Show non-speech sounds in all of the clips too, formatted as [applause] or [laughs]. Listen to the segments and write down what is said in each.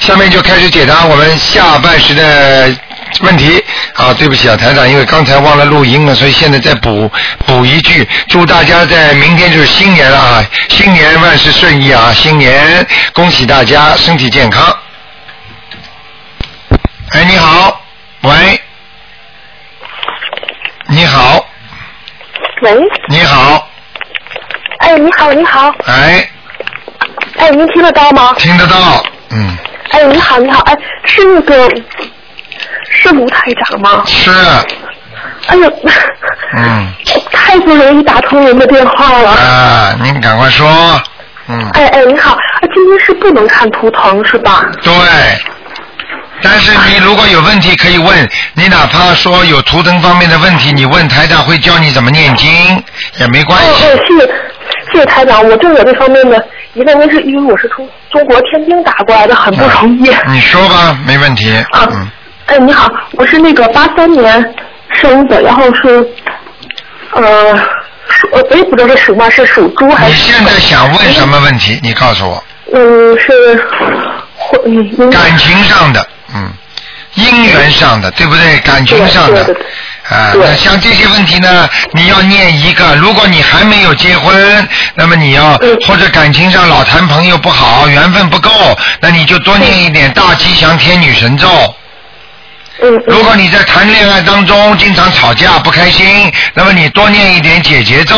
下面就开始解答我们下半时的问题。啊，对不起啊，台长，因为刚才忘了录音了，所以现在再补补一句，祝大家在明天就是新年了啊，新年万事顺意啊，新年恭喜大家身体健康。哎，你好，喂，你好，喂，你好，哎，你好，你好，哎，哎，您听得到吗？听得到，嗯，哎，你好，你好，哎，是那个，是卢台长吗？是，哎呦，嗯，太不容易打通您的电话了。啊，您赶快说，嗯，哎哎，你好，哎，今天是不能看图腾是吧？对。但是你如果有问题可以问，你哪怕说有图腾方面的问题，你问台长会教你怎么念经，也没关系。哦哦，谢谢谢谢台长，我对我这方面的疑问，那是因为我是从中国天津打过来的，很不容易。你说吧，没问题。啊嗯，哎，你好，我是那个八三年生的，然后是呃我也不知道是属嘛，是属猪还是你？现在想问什么问题？你告诉我。嗯，是感情上的，嗯，姻缘上的，对不对？感情上的对对，啊，那像这些问题呢，你要念一个。如果你还没有结婚，那么你要嗯或者感情上老谈朋友不好，缘分不够，那你就多念一点大吉祥天女神咒。嗯如果你在谈恋爱当中经常吵架不开心，那么你多念一点解结咒。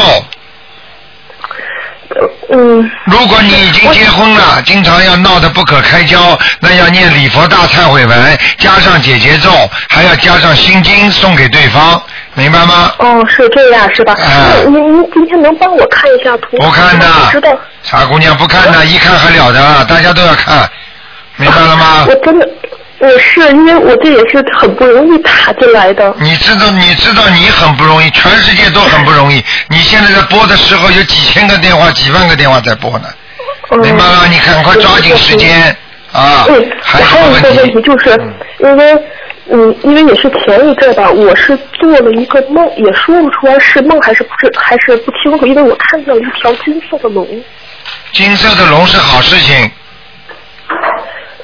嗯如果你已经结婚了，经常要闹得不可开交，那要念礼佛大忏悔文，加上解结咒，还要加上心经送给对方，明白吗？哦，是这样是吧？啊那您您今天能帮我看一下图？不看的知道。傻姑娘不看的，一看还了得，大家都要看，明白了吗我？真的，我是因为我这也是很不容易打进来的。你知道，你知道你很不容易，全世界都很不容易。[laughs] 你现在在播的时候有几千个电话、几万个电话在播呢，嗯明白了？你赶快抓紧时间啊！嗯，还有还有一个问题就是，因为嗯，因为也是前一阵吧，我是做了一个梦，也说不出来是梦还是不是，还是不清楚，因为我看见了一条金色的龙，金色的龙是好事情。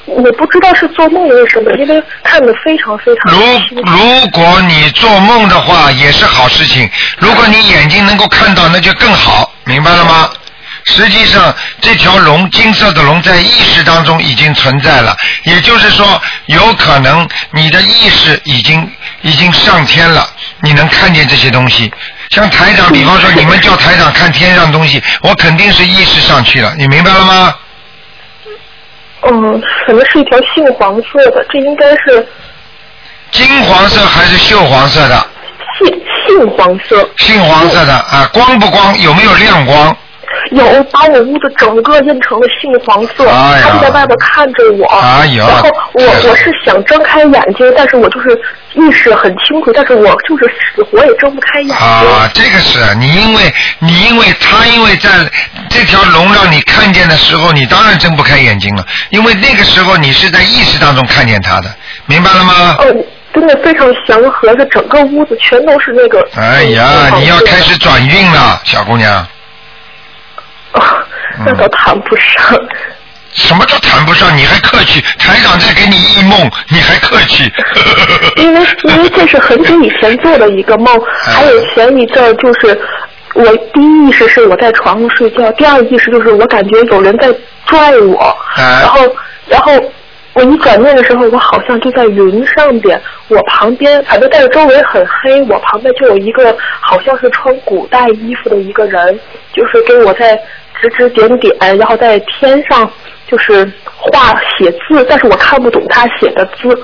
我不知道是做梦为什么，因为看的非常非常如。如果你做梦的话，也是好事情。如果你眼睛能够看到，那就更好，明白了吗？实际上，这条龙，金色的龙，在意识当中已经存在了，也就是说，有可能你的意识已经已经上天了，你能看见这些东西。像台长，比方说 [laughs] 你们叫台长看天上东西，我肯定是意识上去了，你明白了吗？嗯，可能是一条杏黄色的，这应该是金黄色还是锈黄色的？杏杏黄色。杏黄色的啊，光不光？有没有亮光？有把我屋子整个印成了杏黄色，哎他就在外边看着我。哎呀然后我我是想睁开眼睛，但是我就是意识很清楚，但是我就是死活也睁不开眼睛。啊，这个是你因为你因为他因为在这条龙让你看见的时候，你当然睁不开眼睛了，因为那个时候你是在意识当中看见他的，明白了吗？哦，真的非常祥和，这整个屋子全都是那个。哎呀，你要开始转运了，小姑娘。[laughs] 啊，那倒谈不上。什么叫谈不上，你还客气？台长在给你一梦，你还客气？[laughs] 因为因为这是很久以前做的一个梦，哎还有前一阵就是我第一意识是我在床上睡觉，第二意识就是我感觉有人在拽我，哎然后然后我一转念的时候，我好像就在云上边，我旁边反正但是周围很黑，我旁边就有一个好像是穿古代衣服的一个人，就是给我在指指点点，然后在天上就是画写字，但是我看不懂他写的字。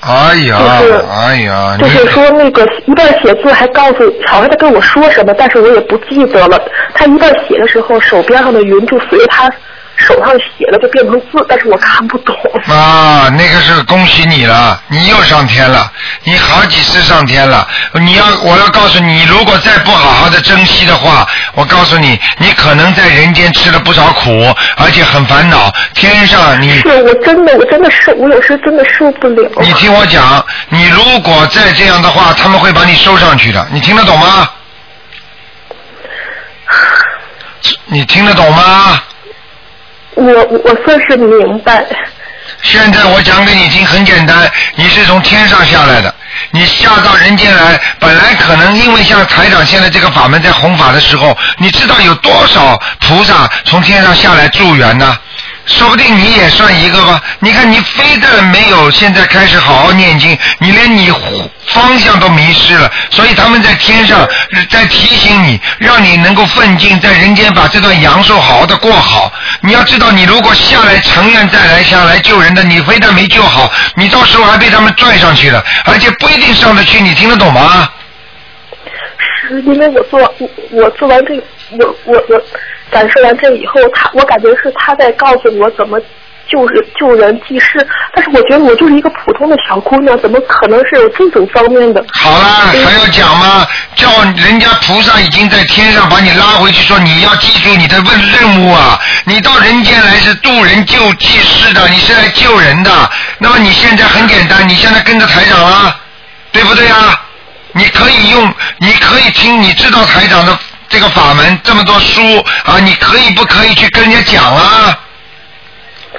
哎呀就是，哎呀，就是说那个一半写字还告诉，好像在跟我说什么，但是我也不记得了。他一半写的时候，手边上的云就随着他手上写了就变成字，但是我看不懂。啊，那个是恭喜你了，你又上天了，你好几次上天了。你要，我要告诉你，如果再不好好的珍惜的话，我告诉你，你可能在人间吃了不少苦，而且很烦恼。天上你是我真的，我真的受，我有时真的受不了。你听我讲，你如果再这样的话，他们会把你收上去的，你听得懂吗？[laughs] 你听得懂吗？我我算是明白。现在我讲给你听，很简单，你是从天上下来的，你下到人间来，本来可能因为像台长现在这个法门在弘法的时候，你知道有多少菩萨从天上下来助缘呢？说不定你也算一个吧。你看，你非但没有现在开始好好念经，你连你方向都迷失了。所以他们在天上在提醒你，让你能够奋进，在人间把这段阳寿好好的过好。你要知道，你如果下来成愿再来下来救人的，你非但没救好，你到时候还被他们拽上去了，而且不一定上得去。你听得懂吗？是因为我做我我做完这个，我我我。感受完这以后，他我感觉是他在告诉我怎么救人、救人济世。但是我觉得我就是一个普通的小姑娘，怎么可能是有这种方面的？好了，还要讲吗？叫人家菩萨已经在天上把你拉回去，说你要记住你的问任务啊！你到人间来是渡人救济世的，你是来救人的。那么你现在很简单，你现在跟着台长了，对不对啊？你可以用，你可以听，你知道台长的。这个法门这么多书啊，你可以不可以去跟人家讲啊？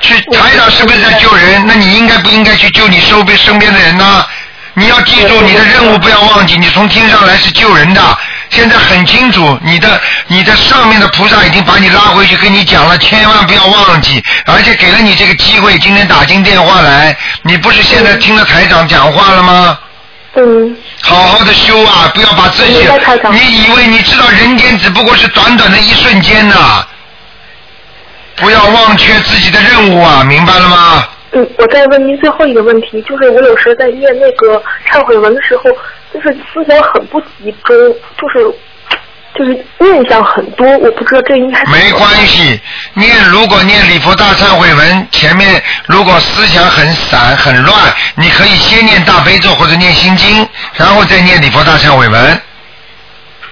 去台长是不是在救人？那你应该不应该去救你身边身边的人呢？你要记住你的任务，不要忘记，你从天上来是救人的。现在很清楚，你的你的上面的菩萨已经把你拉回去跟你讲了，千万不要忘记，而且给了你这个机会，今天打进电话来，你不是现在听了台长讲话了吗？嗯。好好的修啊，不要把自己，你以为你知道人间只不过是短短的一瞬间呐，不要忘却自己的任务啊，明白了吗？嗯，我再问您最后一个问题，就是我有时候在念那个忏悔文的时候，就是思想很不集中，就是。就是念想很多，我不知道这应该。没关系，念如果念礼佛大忏悔文，前面如果思想很散很乱，你可以先念大悲咒或者念心经，然后再念礼佛大忏悔文。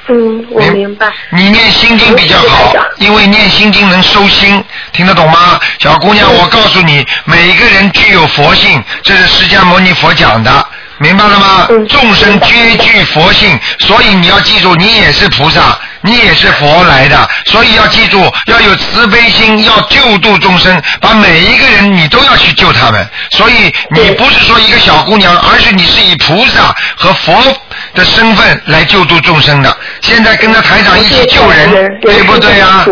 嗯，我明白。你念心经比较好，因为念心经能收心，听得懂吗？小姑娘，我告诉你，每一个人具有佛性，这是释迦牟尼佛讲的。明白了吗？众生皆具佛性，所以你要记住，你也是菩萨，你也是佛来的，所以要记住，要有慈悲心，要救度众生，把每一个人你都要去救他们。所以你不是说一个小姑娘，而是你是以菩萨和佛的身份来救度众生的。现在跟着台长一起救人，对不对呀？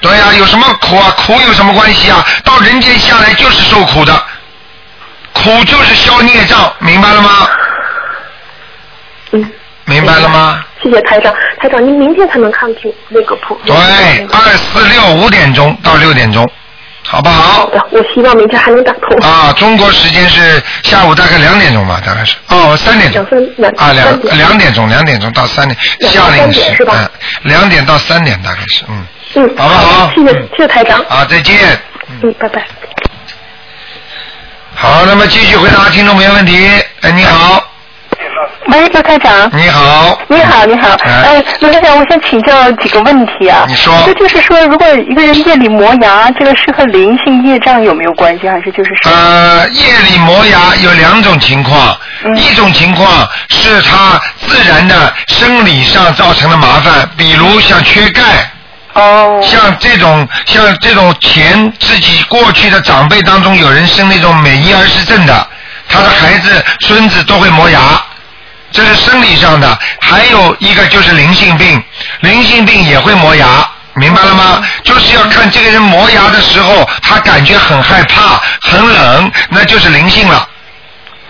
对呀，有什么苦啊？苦有什么关系啊？到人间下来就是受苦的。苦就是消孽障，明白了吗？嗯。明白了吗？谢谢台长，台长，您明天才能看图那个谱。对，二四六五点钟到六点钟，好不好？好的，我希望明天还能打通。啊，中国时间是下午大概两点钟吧，大概是。哦，三点钟。两三啊，两两点钟，两点钟到三点。下令是嗯，两点到三点大概是嗯。嗯。好不好？谢谢谢谢台长。啊，再见。嗯，拜拜。好，那么继续回答听众朋友问题。哎，你好。喂，刘台长。你好。你好，你好。哎，刘台长，我想请教几个问题啊。你说。这就是说，如果一个人夜里磨牙，这个是和灵性业障有没有关系，还是就是呃，夜里磨牙有两种情况，一种情况是他自然的生理上造成的麻烦，比如像缺钙。哦，像这种像这种前自己过去的长辈当中，有人生那种美伊尔氏症的，他的孩子孙子都会磨牙，这是生理上的。还有一个就是灵性病，灵性病也会磨牙，明白了吗？就是要看这个人磨牙的时候，他感觉很害怕、很冷，那就是灵性了。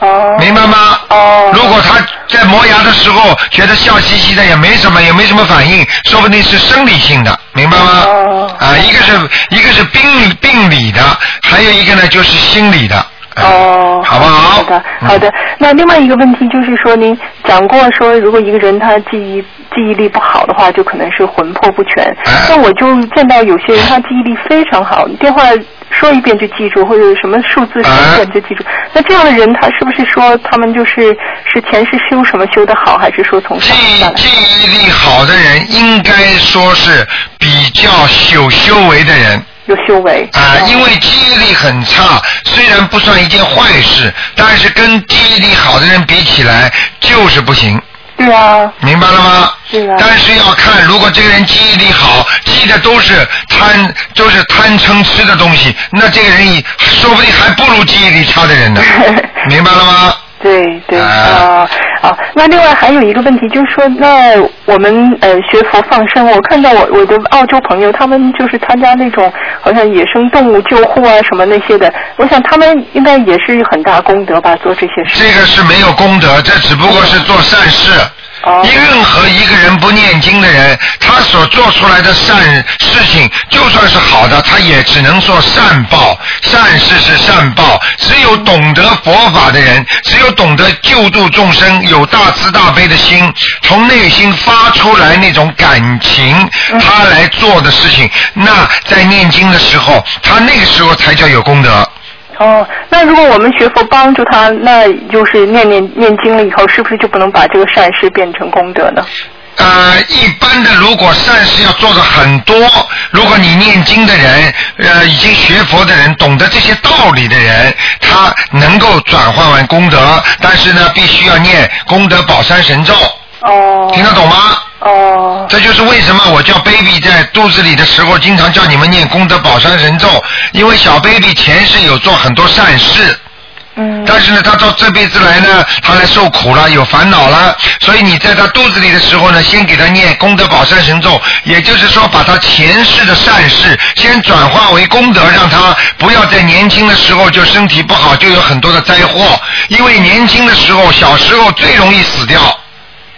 哦，明白吗？哦，如果他在磨牙的时候觉得笑嘻嘻的，也没什么，也没什么反应，说不定是生理性的，明白吗？哦，啊，一个是一个是病病理的，还有一个呢就是心理的。哦，好不好？好的，好的。那另外一个问题就是说，您讲过说，如果一个人他记忆记忆力不好的话，就可能是魂魄不全。那我就见到有些人他记忆力非常好，电话。说一遍就记住，或者什么数字说一遍就记住。那这样的人，他是不是说他们就是是前世修什么修的好，还是说从记记忆力好的人，应该说是比较有修为的人。有修为啊，因为记忆力很差，虽然不算一件坏事，但是跟记忆力好的人比起来，就是不行。对啊。明白了吗？是啊。但是要看，如果这个人记忆力好，记的都是贪，都是贪嗔痴的东西，那这个人说不定还不如记忆力差的人呢。[laughs] 明白了吗？对对啊啊，那另外还有一个问题，就是说，那我们呃学佛放生，我看到我我的澳洲朋友，他们就是参加那种好像野生动物救护啊什么那些的，我想他们应该也是很大功德吧，做这些事。这个是没有功德，这只不过是做善事。任何一个人不念经的人，他所做出来的善事情，就算是好的，他也只能说善报。善事是善报，只有懂得佛法的人，只有懂得救度众生，有大慈大悲的心，从内心发出来那种感情，他来做的事情，那在念经的时候，他那个时候才叫有功德。哦，那如果我们学佛帮助他，那就是念念念经了以后，是不是就不能把这个善事变成功德呢？呃，一般的，如果善事要做的很多，如果你念经的人，呃，已经学佛的人，懂得这些道理的人，他能够转换为功德，但是呢，必须要念功德宝山神咒。哦。听得懂吗？哦。这就是为什么我叫 baby 在肚子里的时候，经常叫你们念功德宝山神咒，因为小 baby 前世有做很多善事。嗯。但是呢，他到这辈子来呢，他来受苦了，有烦恼了，所以你在他肚子里的时候呢，先给他念功德宝山神咒，也就是说，把他前世的善事先转化为功德，让他不要在年轻的时候就身体不好，就有很多的灾祸。因为年轻的时候，小时候最容易死掉。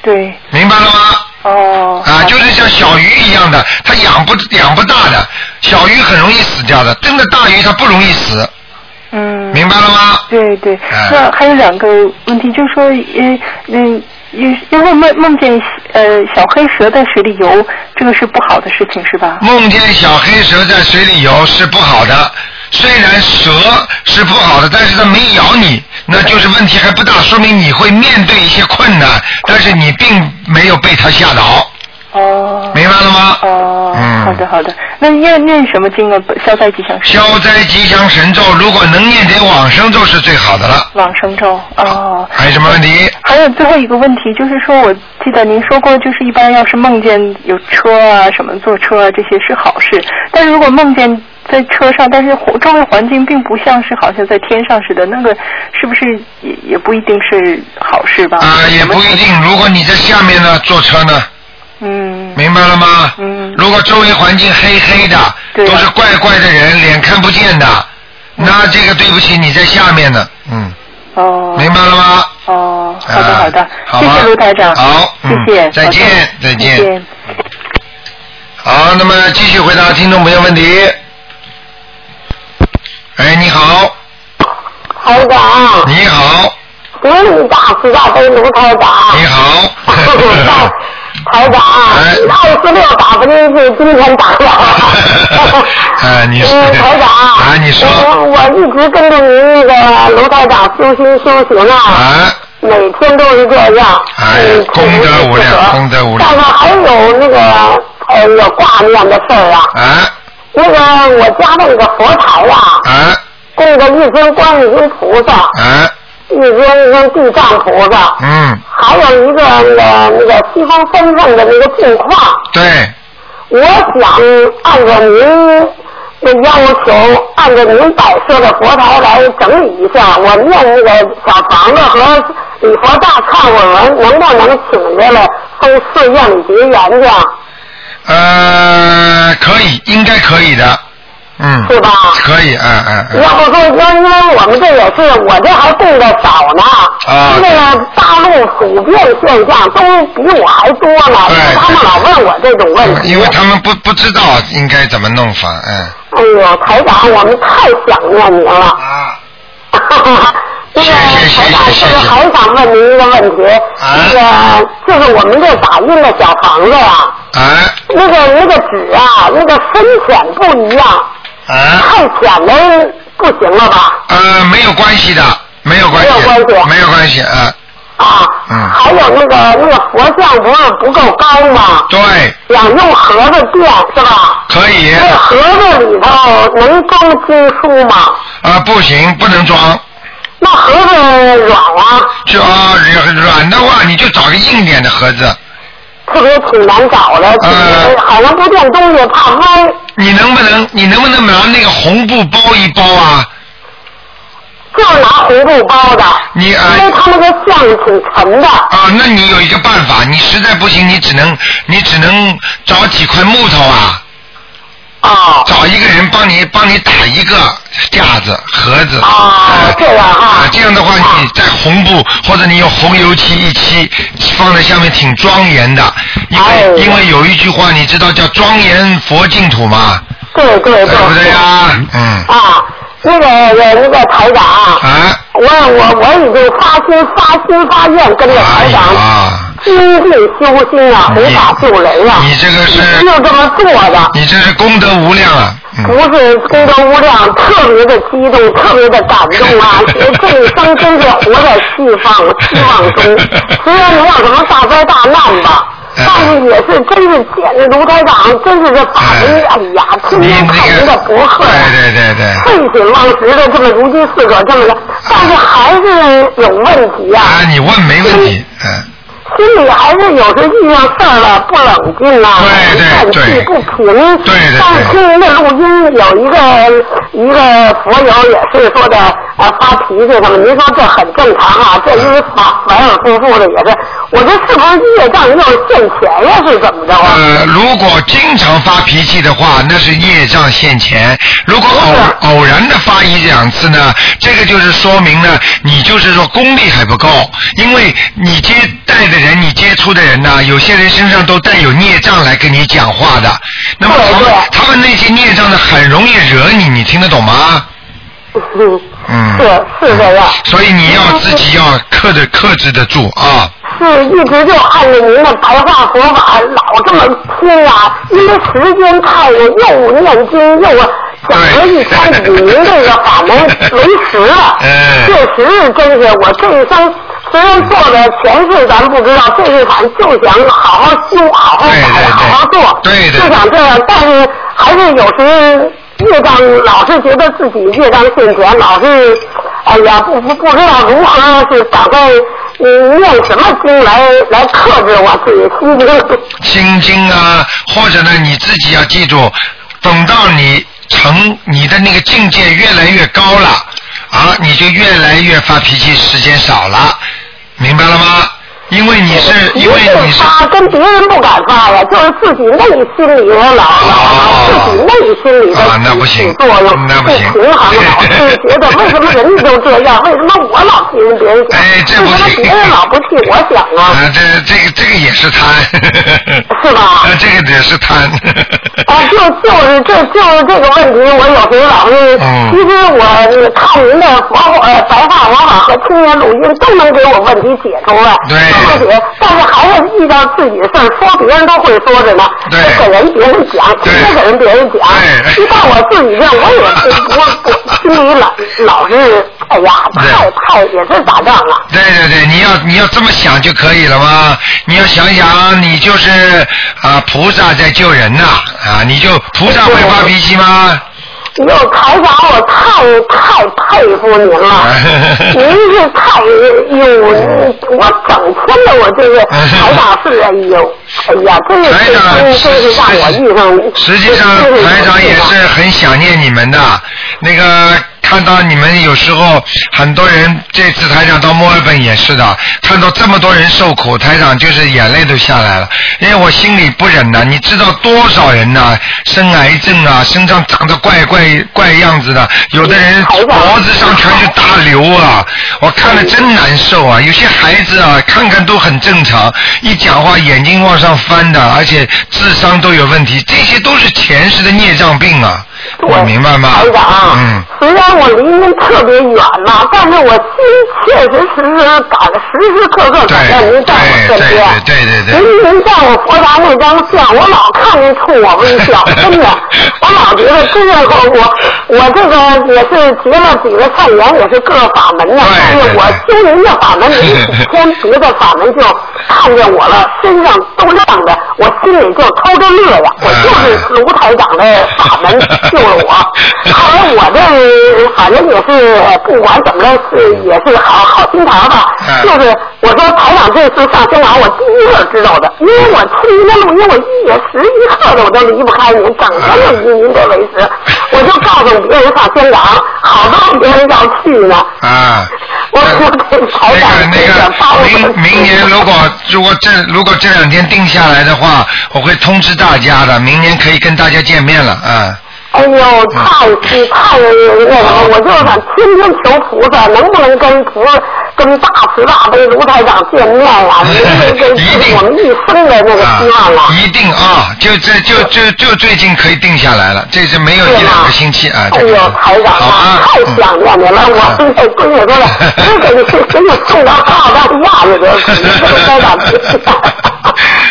对。明白了吗？哦。啊，就是像小鱼一样的，它养不养不大的，小鱼很容易死掉的，真的大鱼它不容易死。嗯，明白了吗？对对，那还有两个问题，就是说，呃，嗯，因因为梦梦见呃小黑蛇在水里游，这个是不好的事情，是吧？梦见小黑蛇在水里游是不好的，虽然蛇是不好的，但是它没咬你，那就是问题还不大，说明你会面对一些困难，但是你并没有被他吓倒。哦。明白了吗？哦。嗯。好的好的，那念念什么经啊？消灾吉祥神。消灾吉祥神咒，如果能念点往生咒是最好的了。往生咒哦。还有什么问题？[laughs] 还有最后一个问题，就是说，我记得您说过，就是一般要是梦见有车啊、什么坐车啊这些是好事，但是如果梦见在车上，但是周围环境并不像是好像在天上似的，那个是不是也也不一定是好事吧？啊，也不一定。如果你在下面呢，坐车呢？嗯。明白了吗？嗯。如果周围环境黑黑的，都是怪怪的人，脸看不见的，那这个对不起，你在下面呢，嗯。哦。明白了吗？哦，好的好的，好谢谢卢台长。好，谢谢，再见。再见。好，那么继续回答听众朋友问题。哎，你好。台长。你好。恭喜大慈大悲卢台长。你好。[laughs] 台长，二十六打不进去，今天打了。啊，[laughs] 你说。嗯，台长。啊，你说。我我一直跟着您那个卢台长修心修行啊。啊。每天都是这样。哎，功德无量，功德无量。但是还有那个呃有挂念的事儿啊。啊。那个我家那个佛台呀。啊。供着一尊观音菩萨。啊。一尊一尊地藏菩萨。嗯。还有一个那个那个西方三圣的那个镜框。对。我想按照您的要求，按照您摆设的佛台来整理一下，我念那个小房子和礼佛大忏悔文，能不能请下来送寺院里结缘去？呃，可以，应该可以的。嗯，是吧？可以，嗯嗯嗯。要不说，因因为我们这也是，我这还供的少呢。啊。那个大陆普遍现象都比我还多呢，他们老问我这种问题。因为他们不不知道应该怎么弄法，嗯。哎呀，台长，我们太想念您了。啊。[laughs] 那个台长，就是还想问您一个问题，那个就是我们这打印的小房子呀，那个那个纸啊，那个深浅不一样。啊，太浅了不行了吧？呃，没有关系的，没有关系，没有关系，没有关系啊。啊，嗯。还有那个那个佛像不是不够高吗？对。想用盒子垫是吧？可以。那盒子里头能装经书吗？啊，不行，不能装。那盒子软啊？就啊，软软的话，你就找个硬点的盒子。特别挺难找的，呃好像不见东西怕歪。你能不能，你能不能拿那个红布包一包啊？就是拿红布包的，你因为啊它那个像挺沉的。啊，那你有一个办法，你实在不行，你只能你只能找几块木头啊，啊找一个人帮你帮你打一个架子盒子。啊呃这样哈啊，这样的话你在红布或者你用红油漆一漆，放在下面挺庄严的。因为、哎因为有一句话你知道叫庄严佛净土吗？对对对。对不对呀？嗯。啊，那个我那个台长，啊。我我我已经发心发心发愿跟着台哎长呀，精进修心啊，你弘法救人了，你这个是就这么做的。你这是功德无量啊！不是功德无量，特别的激动，特别的感动啊！[laughs] 这一生真是活在希望希望中，虽然没有什么大灾大难吧，但是也是真是见着卢台长，真是这法门，哎呀，天你天看您的那个，博客呀，对对对对。废寝忘食的这么如饥似渴这么的，但是还是有问题呀、啊，你问没问题，嗯。心里还是有时遇上事儿了不冷静啊，对对叹气对不平。对对对但是听您的录音，有一个一个佛友也是说的呃发脾气什么，您说这很正常啊，这因为反反反复复的也是，我说是不是业障又现钱呀？是怎么着啊？呃，如果经常发脾气的话，那是业障现钱；如果偶偶然的发一两次呢，这个就是说明呢，你就是说功力还不够，因为你接待的人，你接触的人呢，有些人身上都带有孽障来跟你讲话的，那么他们那些孽障呢，很容易惹你，你听得懂吗？嗯，嗯，是是这样。所以你要自己要克制克制得住啊。是一直就按着您的白话佛法老这么听啊，因为时间太我，又念经又讲了一天，以您这个法门为实了。嗯确实真是我这一生虽然做的前世咱不知道，这一反就想好好修、好好改、好好做，对对就想这样，但是还是有时越障老是觉得自己越障现前，老是哎呀不不不知道如何是打开你用什么经来来克制我自己心经。心经啊，或者呢你自己要记住，等到你成你的那个境界越来越高了啊，你就越来越发脾气，时间少了，明白了吗？因为你是因为你是发跟别人不敢发呀，就是自己内心里头老老自己内心里的啊那不行起作用那不行平衡，老是觉得为什么人家都这样，为什么我老替人别人想，哎这不为什么行别人老不替我想啊？啊，这这个这个也是贪，[laughs] 是吧啊，这个也是贪。[laughs] 啊，就就是这就是这个问题，我有时候老是，嗯其实我看您的佛呃白话佛法和青年录音都能给我问题解出来，对但是还是遇到自己的事儿，说别人都会说着呢，不给人别人讲，对别给人别人讲，对一到我自己这，我也是我我心里老老是，哎呀，太太也是打仗了。对对对，你要你要这么想就可以了吗？你要想想，你就是啊菩萨在救人呐啊你就菩萨会发脾气吗？哟，台长，我太太佩服您了，您是太有，我整天的我这个台长是哎呦，哎呀，真是真是让我遇上。实际上台长也是很想念你们的。那个看到你们有时候很多人，这次台长到墨尔本也是的，看到这么多人受苦，台长就是眼泪都下来了，因为我心里不忍呐。你知道多少人呐、生癌症啊，身上长得怪怪怪样子的，有的人脖子上全是大瘤啊，我看了真难受啊。有些孩子啊，看看都很正常，一讲话眼睛往上翻的，而且智商都有问题，这些都是前世的孽障病啊。我明白吗？台长，嗯，虽然我离您特别远呐，但是我心确实实实感时时刻刻感到您在我身边。对对对对您您在我佛堂那张相，我老看您冲我微笑，真的，我老觉得真是我我我这个也是结了几个善缘，也是各法门的，但是我修您的法门，您几天别的法门就看见我了，身上都亮的，我心里就偷着乐呀，我就是卢台长的法门救 [laughs] 了我。后来我这反正也是不管怎么着是也是好好心肠吧。就是我说台长这次上香港，我第一个知道的，因为我听您的录音，我一夜时一刻的我都离不开您，整天就以您这为食。我就告诉别人上香港，好多别人要去呢。啊。我我台长那个那个，明明年如果如果这如果这两天定下来的话，我会通知大家的，明年可以跟大家见面了啊。哎呦，太是太那个了！我就想天天求菩萨，能不能跟菩跟大慈大悲卢台长见面呀？[laughs] 一定，我们一生的那个希望了。一定啊！就这就就就最近可以定下来了，这是没有一两个星期啊。好啊 [laughs]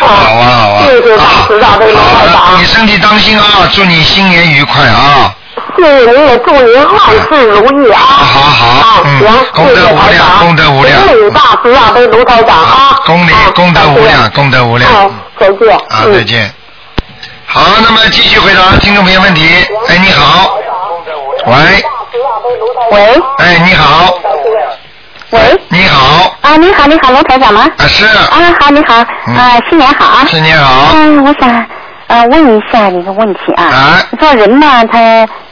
[laughs] 好啊！谢谢大慈大悲卢台长。你身体当心啊！祝你新年愉快啊！谢谢您，也祝您万事如意啊！好好，行，功德无量，功德无量。恭喜大慈大悲卢台长啊！恭喜功德无量，功德无量。再见。啊，再见。好，那么继续回答听众朋友问题。哎，你好。喂。喂。哎，你好。喂。你好。啊，你好，你好，卢台长吗？啊，是。啊，好，你好，啊，新年好啊。新年好。嗯，我想。呃，问一下一个问题啊，你说人呢，他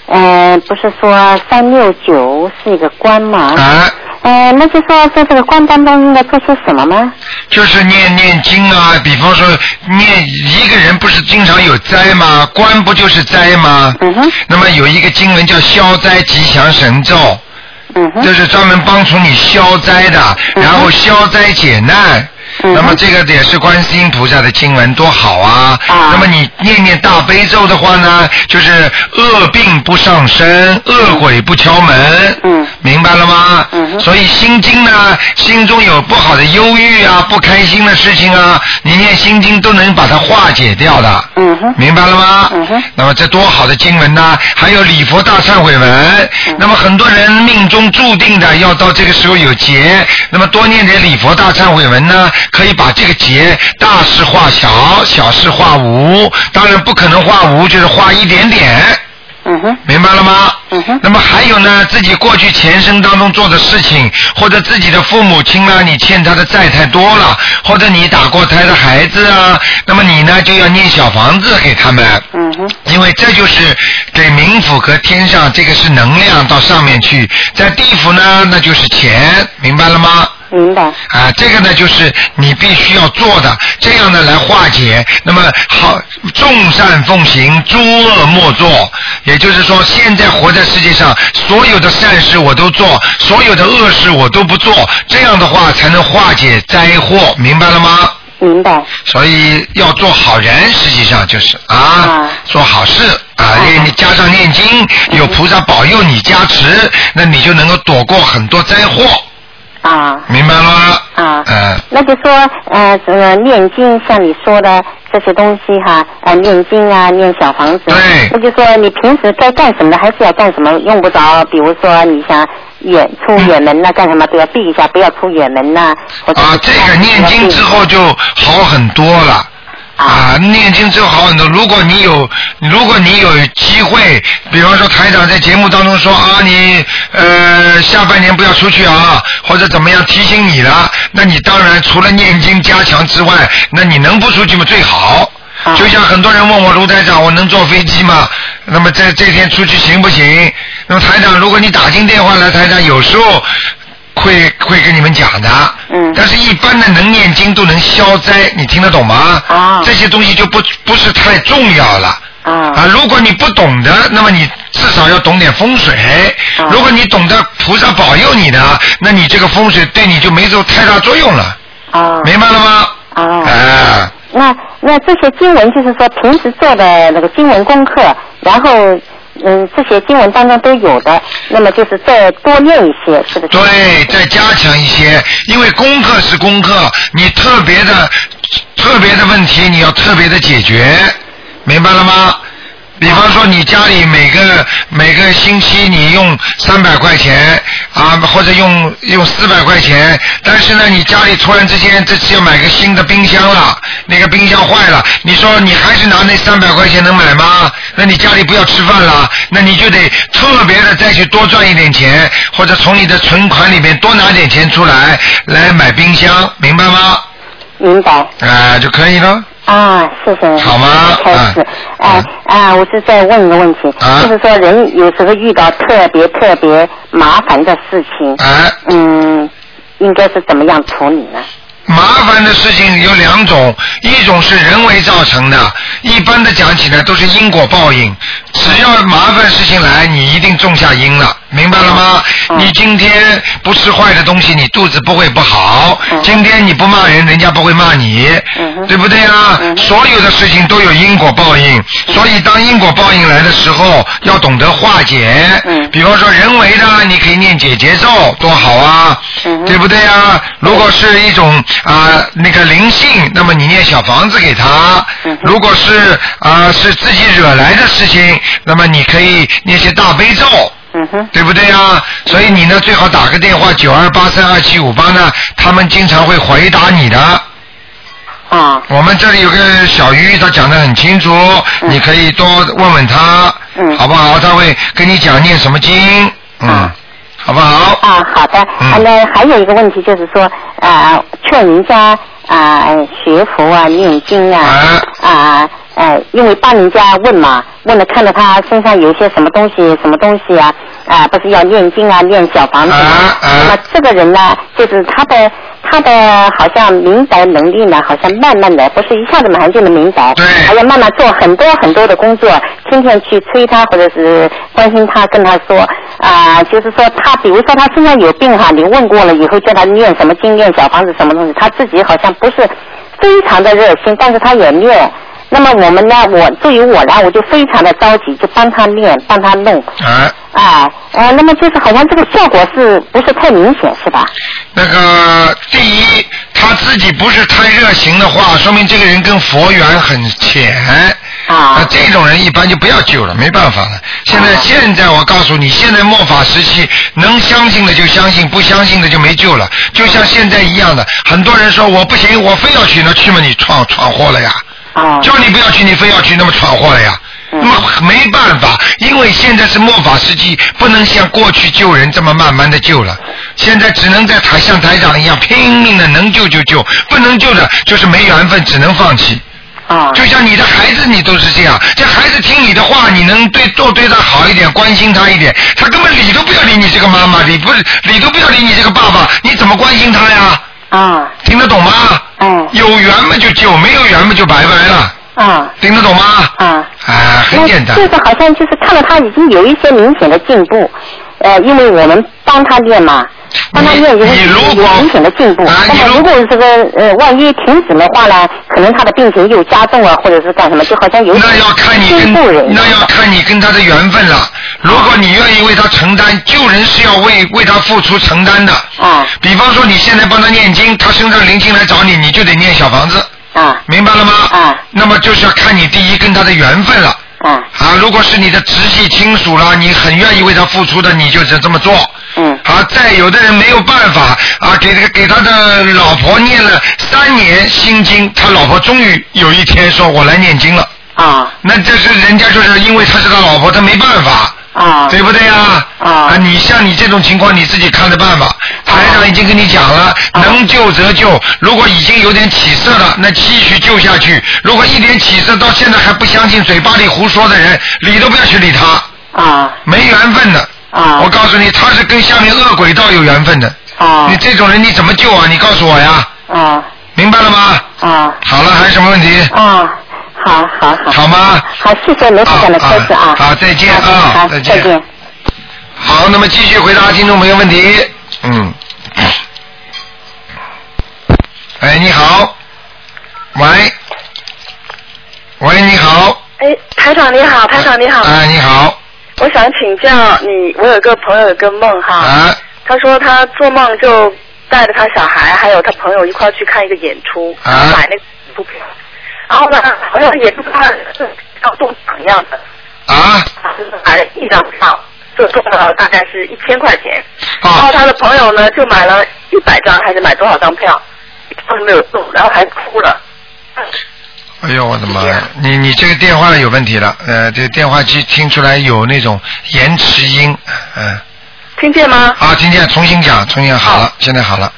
呃，不是说三六九是一个关吗？啊，呃，那就说在这个关当中应该做些什么吗？就是念念经啊，比方说念一个人不是经常有灾吗？关不就是灾吗？嗯哼。那么有一个经文叫消灾吉祥神咒，嗯哼，这是专门帮助你消灾的，然后消灾解难。那么这个也是观世音菩萨的经文，多好啊！那么你念念大悲咒的话呢，就是恶病不上身，恶鬼不敲门。嗯，明白了吗？嗯所以心经呢，心中有不好的忧郁啊、不开心的事情啊，你念心经都能把它化解掉的。嗯哼。明白了吗？嗯哼。那么这多好的经文呢？还有礼佛大忏悔文。那么很多人命中注定的要到这个时候有劫，那么多念点礼佛大忏悔文呢？可以把这个结大事化小，小事化无。当然不可能化无，就是化一点点。嗯哼。明白了吗？嗯哼。那么还有呢，自己过去前生当中做的事情，或者自己的父母亲呢，你欠他的债太多了，或者你打过胎的孩子啊，那么你呢就要念小房子给他们。嗯哼。因为这就是给冥府和天上，这个是能量到上面去，在地府呢那就是钱，明白了吗？明白。啊，这个呢就是你必须要做的，这样呢来化解。那么好，众善奉行，诸恶莫作。也就是说，现在活在世界上，所有的善事我都做，所有的恶事我都不做，这样的话才能化解灾祸，明白了吗？明白。所以要做好人，实际上就是啊，做好事啊，念你加上念经，有菩萨保佑你加持，那你就能够躲过很多灾祸。啊，明白了吗？啊，嗯，那就说呃，这个念经像你说的这些东西哈，呃，念经啊，念小房子，对，那就说你平时该干什么的还是要干什么，用不着，比如说你想远出远门呐，干什么都要避一下，不要出远门呐。啊，这个念经之后就好很多了。啊，念经之后好很多。如果你有，如果你有机会，比方说台长在节目当中说啊，你呃下半年不要出去啊，或者怎么样提醒你了，那你当然除了念经加强之外，那你能不出去吗？最好。就像很多人问我卢台长，我能坐飞机吗？那么在这天出去行不行？那么台长，如果你打进电话来，台长有时候。会会跟你们讲的，嗯，但是一般的能念经都能消灾，你听得懂吗？啊，这些东西就不不是太重要了。啊，啊，如果你不懂的，那么你至少要懂点风水。啊，如果你懂得菩萨保佑你的，那你这个风水对你就没有太大作用了。啊，明白了吗？啊，啊，那那这些经文就是说平时做的那个经文功课，然后。嗯，这些经文当中都有的，那么就是再多念一些，是不是？对，再加强一些，因为功课是功课，你特别的、特别的问题，你要特别的解决，明白了吗？比方说，你家里每个每个星期你用三百块钱啊，或者用用四百块钱，但是呢，你家里突然之间这次要买个新的冰箱了，那个冰箱坏了，你说你还是拿那三百块钱能买吗？那你家里不要吃饭了，那你就得特别的再去多赚一点钱，或者从你的存款里面多拿点钱出来来买冰箱，明白吗？明白。啊，就可以了。啊，谢谢。好吗？开始，哎啊，我是在问一个问题，就是说人有时候遇到特别特别麻烦的事情，啊嗯，应该是怎么样处理呢？麻烦的事情有两种，一种是人为造成的，一般的讲起来都是因果报应。只要麻烦事情来，你一定种下因了，明白了吗？你今天不吃坏的东西，你肚子不会不好。今天你不骂人，人家不会骂你，对不对啊？所有的事情都有因果报应，所以当因果报应来的时候，要懂得化解。比方说人为的，你可以念解结咒，多好啊，对不对啊？如果是一种。啊，那个灵性，那么你念小房子给他。如果是啊是自己惹来的事情，那么你可以念些大悲咒，对不对啊？所以你呢最好打个电话九二八三二七五八呢，他们经常会回答你的。啊。我们这里有个小鱼，他讲的很清楚，你可以多问问他，嗯好不好？他会跟你讲念什么经，嗯。好不好？啊，好的。嗯。那还有一个问题就是说，啊，劝人家啊学佛啊、念经啊，啊，呃，因为帮人家问嘛，问了看到他身上有些什么东西，什么东西啊，啊，不是要念经啊，念小房子啊。那么这个人呢，就是他的。他的好像明白能力呢，好像慢慢的，不是一下子马上就能明白，还要慢慢做很多很多的工作，天天去催他或者是关心他，跟他说啊，就是说他，比如说他身上有病哈，你问过了以后叫他念什么经，念小房子什么东西，他自己好像不是非常的热心，但是他也念。那么我们呢？我对于我呢，我就非常的着急，就帮他念，帮他弄。啊。啊，呃，那么就是好像这个效果是不是太明显，是吧？那个第一，他自己不是太热情的话，说明这个人跟佛缘很浅。啊。那这种人一般就不要救了，没办法了。现在现在我告诉你，现在末法时期，能相信的就相信，不相信的就没救了。就像现在一样的，很多人说我不行，我非要去，那去嘛，你闯闯祸了呀。叫你不要去，你非要去，那么闯祸了呀？那么没办法，因为现在是末法时期，不能像过去救人这么慢慢的救了。现在只能在台像台长一样拼命的，能救就救，不能救的就是没缘分，只能放弃。啊。就像你的孩子，你都是这样。这孩子听你的话，你能对多对他好一点，关心他一点，他根本理都不要理你这个妈妈，理不理都不要理你这个爸爸，你怎么关心他呀？啊。听得懂吗？嗯，有缘嘛就救，没有缘嘛就拜拜了。啊，听得懂吗？啊，啊，很简单。就是好像就是看到他已经有一些明显的进步，呃，因为我们帮他练嘛，帮他练就是有明显的进步。那么如果这个呃万一停止的话呢，可能他的病情又加重了，或者是干什么，就好像有那要看你跟那要看你跟他的缘分了。如果你愿意为他承担，救人是要为为他付出承担的。啊。比方说你现在帮他念经，他身上灵性来找你，你就得念小房子。啊，明白了吗？啊，那么就是要看你第一跟他的缘分了。啊，啊，如果是你的直系亲属了，你很愿意为他付出的，你就这么做。嗯。好，再有的人没有办法啊，给这个给他的老婆念了三年心经，他老婆终于有一天说：“我来念经了。”啊。那这是人家就是因为他是他老婆，他没办法。啊，对不对啊？啊，你像你这种情况，你自己看着办吧。台上已经跟你讲了，能救则救。如果已经有点起色了，那继续救下去。如果一点起色，到现在还不相信，嘴巴里胡说的人，理都不要去理他。啊，没缘分的。啊，我告诉你，他是跟下面恶鬼道有缘分的。啊，你这种人你怎么救啊？你告诉我呀。啊，明白了吗？啊，好了，还有什么问题？啊。好好好。好吗？好，谢谢罗先生的开始啊。好，再见啊，再见。好，那么继续回答听众朋友问题。嗯。哎，你好。喂。喂，你好。哎，台长你好，台长你好。哎，你好。我想请教你，我有个朋友有个梦哈。啊。他说他做梦就带着他小孩还有他朋友一块去看一个演出，买那股票。然后呢，好像也是他要中奖一样的。啊？买了一张票，就中了大概是一千块钱。然啊后他的朋友呢，就买了一百张还是买多少张票，都没有中，然后还哭了。哎呦我的妈呀！你你这个电话有问题了，呃，这个电话机听出来有那种延迟音，嗯、听见吗？啊，听见，重新讲，重新讲好了，现在好了，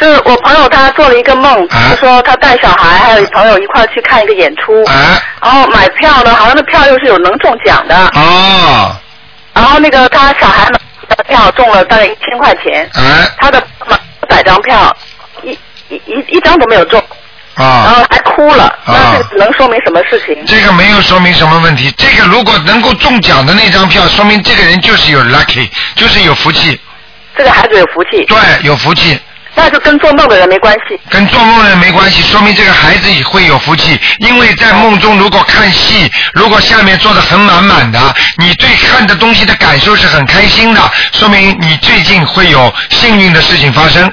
就是我朋友他做了一个梦，啊。他说他带小孩还有朋友一块去看一个演出，哎，然后买票呢，好像那票又是有能中奖的，哦，然后那个他小孩买的票中了大概一千块钱，哎，他的买一百张票，一一一一张都没有中，然啊，后还哭了，那这个能说明什么事情？这个没有说明什么问题，这个如果能够中奖的那张票，说明这个人就是有 lucky，就是有福气，这个孩子有福气，对，有福气。那就跟做梦的人没关系。跟做梦的人没关系，说明这个孩子也会有福气。因为在梦中，如果看戏，如果下面坐的很满满的，你对看的东西的感受是很开心的，说明你最近会有幸运的事情发生。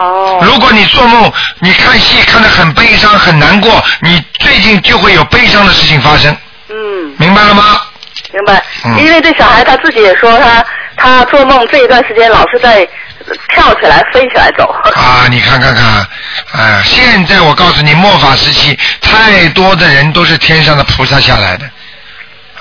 哦，如果你做梦，你看戏看得很悲伤、很难过，你最近就会有悲伤的事情发生，嗯，明白了吗？明白。嗯。因为这小孩他自己也说他他做梦这一段时间老是在跳起来飞起来走。啊，你看看看，哎、现在我告诉你，末法时期太多的人都是天上的菩萨下来的，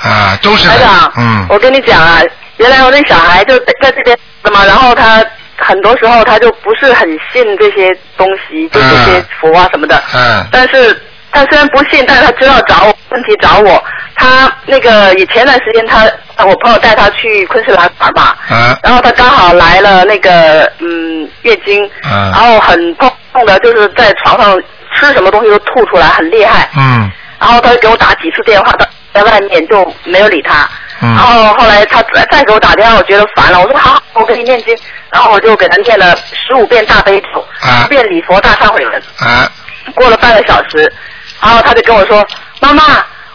啊，都是很台长，嗯，我跟你讲啊，原来我那小孩就在在这边的嘛，然后他很多时候他就不是很信这些东西，就这些佛啊什么的。嗯但是他虽然不信，但是他知道找我问题找我。他那个以前段时间他我朋友带他去昆士兰玩嘛，啊然后他刚好来了那个嗯月经，嗯然后很痛痛的，就是在床上吃什么东西都吐出来，很厉害。嗯然后他就给我打几次电话，他在外面就没有理他。嗯然后后来他再再给我打电话，我觉得烦了，我说好，我给你念经，然后我就给他念了十五遍大悲咒，啊十遍礼佛大忏悔文。啊过了半个小时，然后他就跟我说：“妈妈，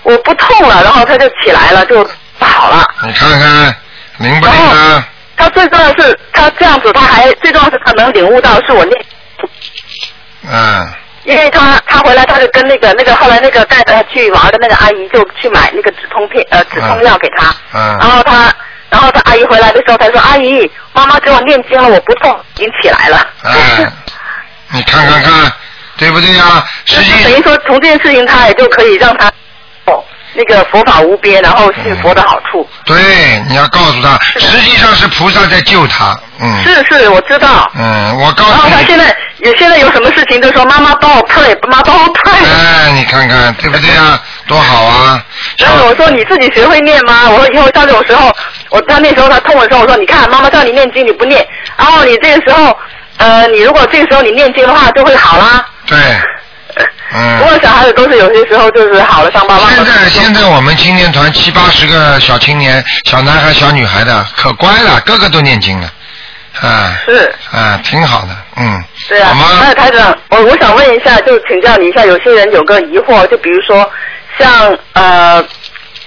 我不痛了。”然后他就起来了，就好了。你看看灵不灵然啊？他最重要的是，他这样子，他还最重要是他能领悟到是我念，嗯因为他他回来他就跟那个那个后来那个带着他去玩的那个阿姨就去买那个止痛片呃止痛药给他，嗯然后他然后他阿姨回来的时候他说阿姨妈妈给我念经了我不痛已经起来了，哎，你看看看，对不对呀？实际等于说从这件事情他也就可以让他哦那个佛法无边，然后信佛的好处。对，你要告诉他，实际上是菩萨在救他。嗯是是，我知道。嗯，我告诉然后诉，他现在也现在有什么事情都说妈妈帮我 pray，妈妈帮我 pray。哎，你看看对不对啊？多好啊！然后我说你自己学会念吗？我说以后到这种时候，我他那时候他痛的时候，我说你看妈妈叫你念经你不念，然后你这个时候，呃，你如果这个时候你念经的话就会好啦。对，[laughs] 嗯不过小孩子都是有些时候就是好了伤疤忘了。现在现在我们青年团七八十个小青年、小男孩、小女孩的，可乖了，个个都念经了，啊是。啊，挺好的，嗯，对啊好，吗？那台长，我我想问一下，就请教你一下，有些人有个疑惑，就比如说像呃，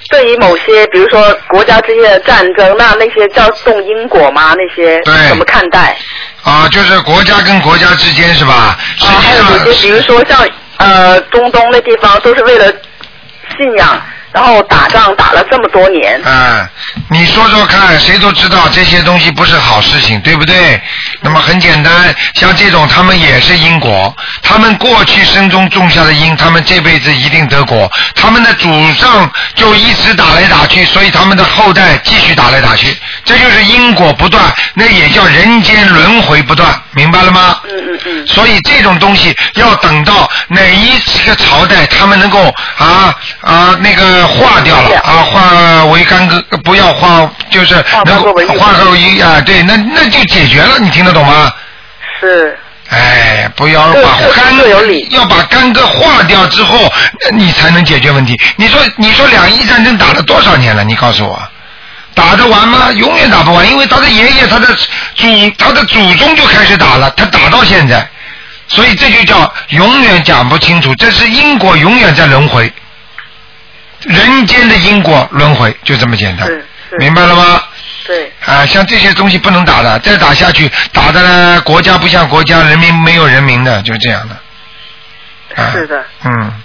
对于某些，比如说国家之间的战争，那那些叫动因果吗？那些怎么看待？啊，就是国家跟国家之间是吧？实啊，还有有些，比如说像呃中东那地方，都是为了信仰，然后打仗打了这么多年。啊，你说说看，谁都知道这些东西不是好事情，对不对？那么很简单，像这种他们也是因果，他们过去生中种下的因，他们这辈子一定得果。他们的祖上就一直打来打去，所以他们的后代继续打来打去，这就是因果不断，那也叫人间轮回不断，明白了吗？嗯所以这种东西要等到哪一个朝代，他们能够啊啊那个化掉了啊化为干戈，不要化就是能够化为玉啊，对，那那就解决了，你听得懂吗？是。哎，不要把干要把干戈化掉之后，你才能解决问题。你说你说两伊战争打了多少年了？你告诉我。打得完吗？永远打不完，因为他的爷爷、他的祖、他的祖宗就开始打了，他打到现在，所以这就叫永远讲不清楚，这是因果永远在轮回，人间的因果轮回就这么简单，明白了吗？对。啊，像这些东西不能打的，再打下去，打的呢国家不像国家，人民没有人民的，就是这样的。啊、是的。嗯。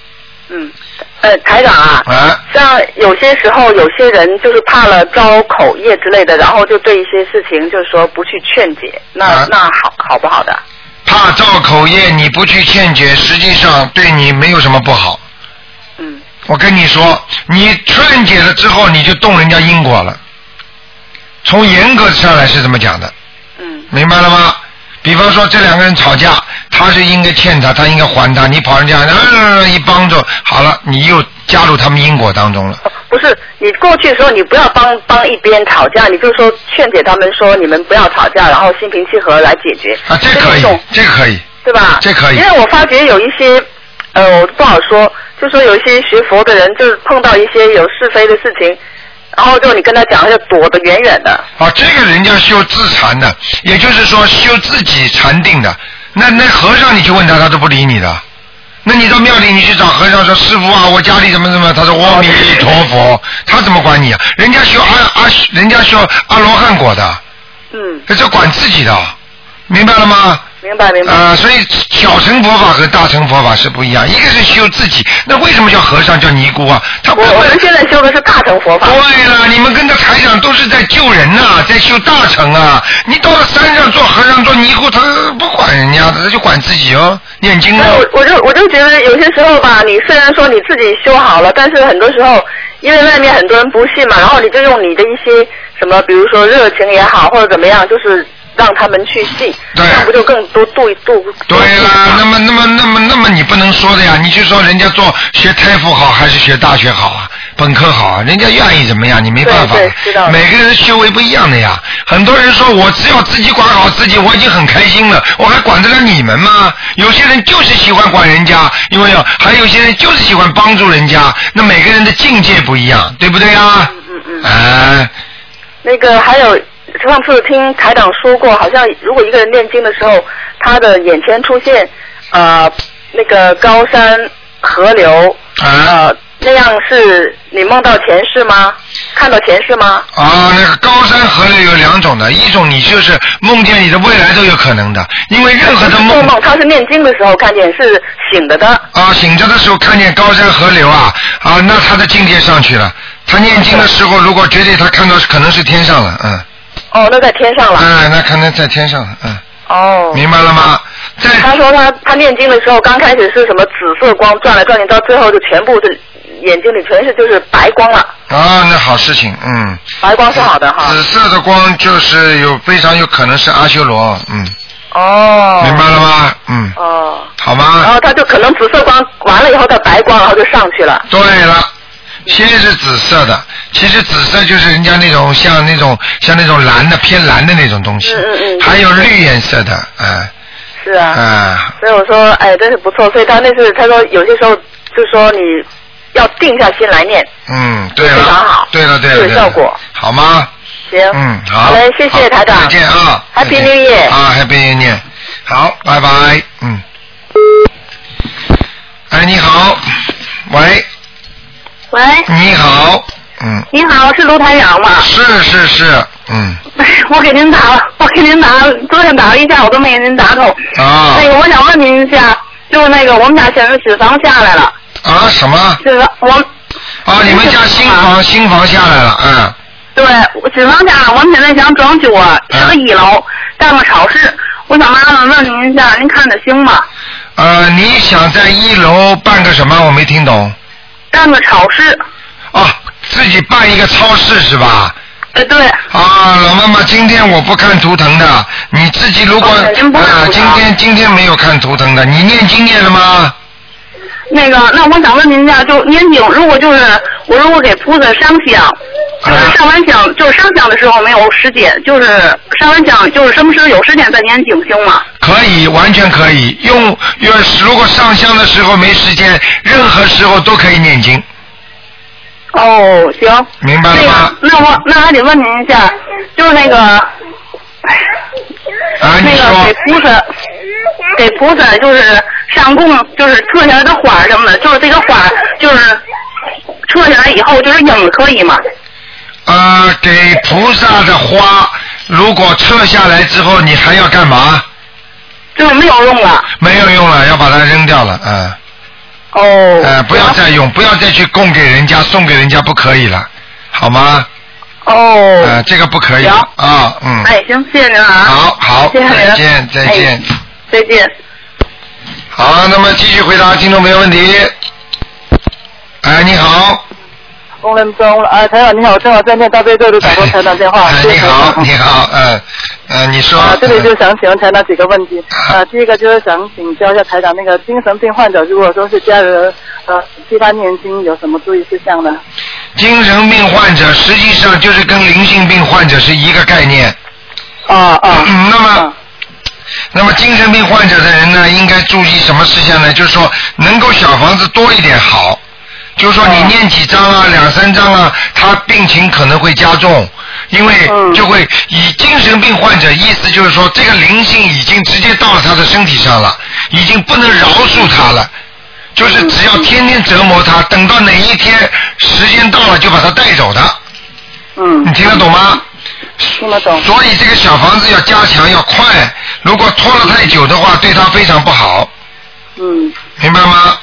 嗯，呃，台长啊，啊，像有些时候有些人就是怕了招口业之类的，然后就对一些事情就是说不去劝解，那、啊那好好不好的？怕造口业，你不去劝解，实际上对你没有什么不好。嗯我跟你说，你劝解了之后，你就动人家因果了。从严格上来是这么讲的，嗯明白了吗？比方说这两个人吵架，他是应该欠他，他应该还他，你跑人家，嗯、一帮助，好了，你又加入他们因果当中了。哦不是，你过去的时候你不要帮帮一边吵架，你就说劝解他们说你们不要吵架，然后心平气和来解决。啊，这可以，这可以，对吧？这可以因为我发觉有一些，呃，我不好说，就说有一些学佛的人，就是碰到一些有是非的事情，然后就你跟他讲，他就躲得远远的。啊，这个人家修自禅的，也就是说修自己禅定的。那那和尚你去问他，他都不理你的。那你到庙里，你去找和尚说：“师傅啊，我家里怎么怎么？”他说：“阿弥陀佛。”他怎么管你啊？人家修阿阿，人家修阿罗汉果的，嗯，这管自己的，明白了吗？明白明白。啊、所以小乘佛法和大乘佛法是不一样，一个是修自己，那为什么叫和尚叫尼姑啊？他不我我们现在修的是大乘佛法。对了，你们跟着台长都是在救人呐、在修大乘啊！你到了山上做和尚做尼姑，他不管人家的，他就管自己哦，念经那哦。我我就我就觉得有些时候吧，你虽然说你自己修好了，但是很多时候因为外面很多人不信嘛，然后你就用你的一些什么，比如说热情也好，或者怎么样，就是让他们去信，对那不就更多度度对啦，那么那么那么那么你不能说的呀，你就说人家做学太傅好还是学大学好啊，本科好啊，人家愿意怎么样，你没办法对对知道。每个人的修为不一样的呀。很多人说我只要自己管好自己，我已经很开心了，我还管得了你们吗？有些人就是喜欢管人家，因为有还有些人就是喜欢帮助人家，那每个人的境界不一样，对不对呀？嗯嗯嗯。啊，那个还有上次听台长说过，好像如果一个人念经的时候，他的眼前出现呃那个高山河流，啊呃那样是你梦到前世吗？看到前世吗？啊，那个高山河流有两种的，一种你就是梦见你的未来都有可能的，因为任何的梦梦，他是念经的时候看见是醒着的。啊，醒着的时候看见高山河流啊啊，那他的境界上去了。他念经的时候，如果觉得他看到可能是天上了，嗯，哦，那在天上了。哎，那可能在天上，嗯，哦。明白了吗？在他说他他念经的时候，刚开始是什么紫色光转来转去，到最后就全部是眼睛里全是就是白光了。啊，那好事情，嗯。白光是好的哈。紫色的光就是有非常有可能是阿修罗，嗯，哦。明白了吗？嗯，哦。好吗？然后他就可能紫色光完了以后他白光，然后就上去了。对了，先是紫色的，其实紫色就是人家那种像那种像那种蓝的偏蓝的那种东西，嗯嗯嗯。还有绿颜色的，哎、是啊。啊，所以我说，哎，真是不错。所以他那次他说有些时候就说你要定下心来念，嗯，对非常了好，对了对了，是有对了。效果。好吗？行。嗯，好。好嘞谢谢好台长。再见啊。Happy 再见。New Year 啊，Happy New Year，好，拜拜，嗯。哎，你好，喂，喂，你好，嗯，你好，是卢台长吗？是是是，嗯，哎，[laughs] 我给您打了，我给您打了，昨天打了一下，我都没给您打通。啊那个，我想问您一下，就是那个我们家现在新房下来了，啊什么？这个我啊，你们家新房新房下来了，嗯。对新房下来，我们现在想装修啊，是个一楼，干个超市。我想麻烦问您一下，您看着行吗？呃，你想在一楼办个什么？我没听懂。干个超市。哦，自己办一个超市是吧？哎，对。啊，老妈妈，今天我不看图腾的，你自己如果哦您不看啊，图腾今天今天没有看图腾的，你念经念了吗？那个，那我想问您一下，就念经，如果就是我如果给菩萨上香，就是上完香，就是上香的时候没有时间，就是上完香，就是什么时候有时间再念经，行吗？可以，完全可以。用用，如果上香的时候没时间，任何时候都可以念经，哦，行。明白了那吗个？，那我那还得问您一下，就是那个 [laughs] 那个给菩萨，给菩萨就是上供，就是撤下来的花什么的，就是这个花就是撤下来以后就是扔了，可以吗？呃，给菩萨的花，如果撤下来之后，你还要干嘛？就是没有用了。没有用了，要把它扔掉了，嗯。哦。呃，不要再用，不要再去供给人家、送给人家，不可以了，好吗？哦。呃，这个不可以啊，嗯。哎，行，谢谢您啊。好好，谢谢您。再见，再见。哎再见。好，那么继续回答听众朋友问题。哎，你好，工人中，哎，台长你好，正好在念大悲咒就打通台长电话。哎，你好，[laughs] 你好，嗯，呃，你说。啊，这里就想请问台长几个问题。啊，第一个就是想请教一下台长，那个精神病患者，如果说是家人呃替他念经，有什么注意事项呢？精神病患者实际上就是跟灵性病患者是一个概念。啊啊。嗯，那么。那么精神病患者的人呢，应该注意什么事项呢？就是说，能够小房子多一点好。就是说，你念几张啊，两三张啊，他病情可能会加重，因为就会以精神病患者意思就是说，这个灵性已经直接到了他的身体上了，已经不能饶恕他了。就是只要天天折磨他，等到哪一天时间到了，就把他带走的。嗯。你听得懂吗？听得懂。所以这个小房子要加强，要快。如果拖了太久的话，对他非常不好。嗯。明白吗？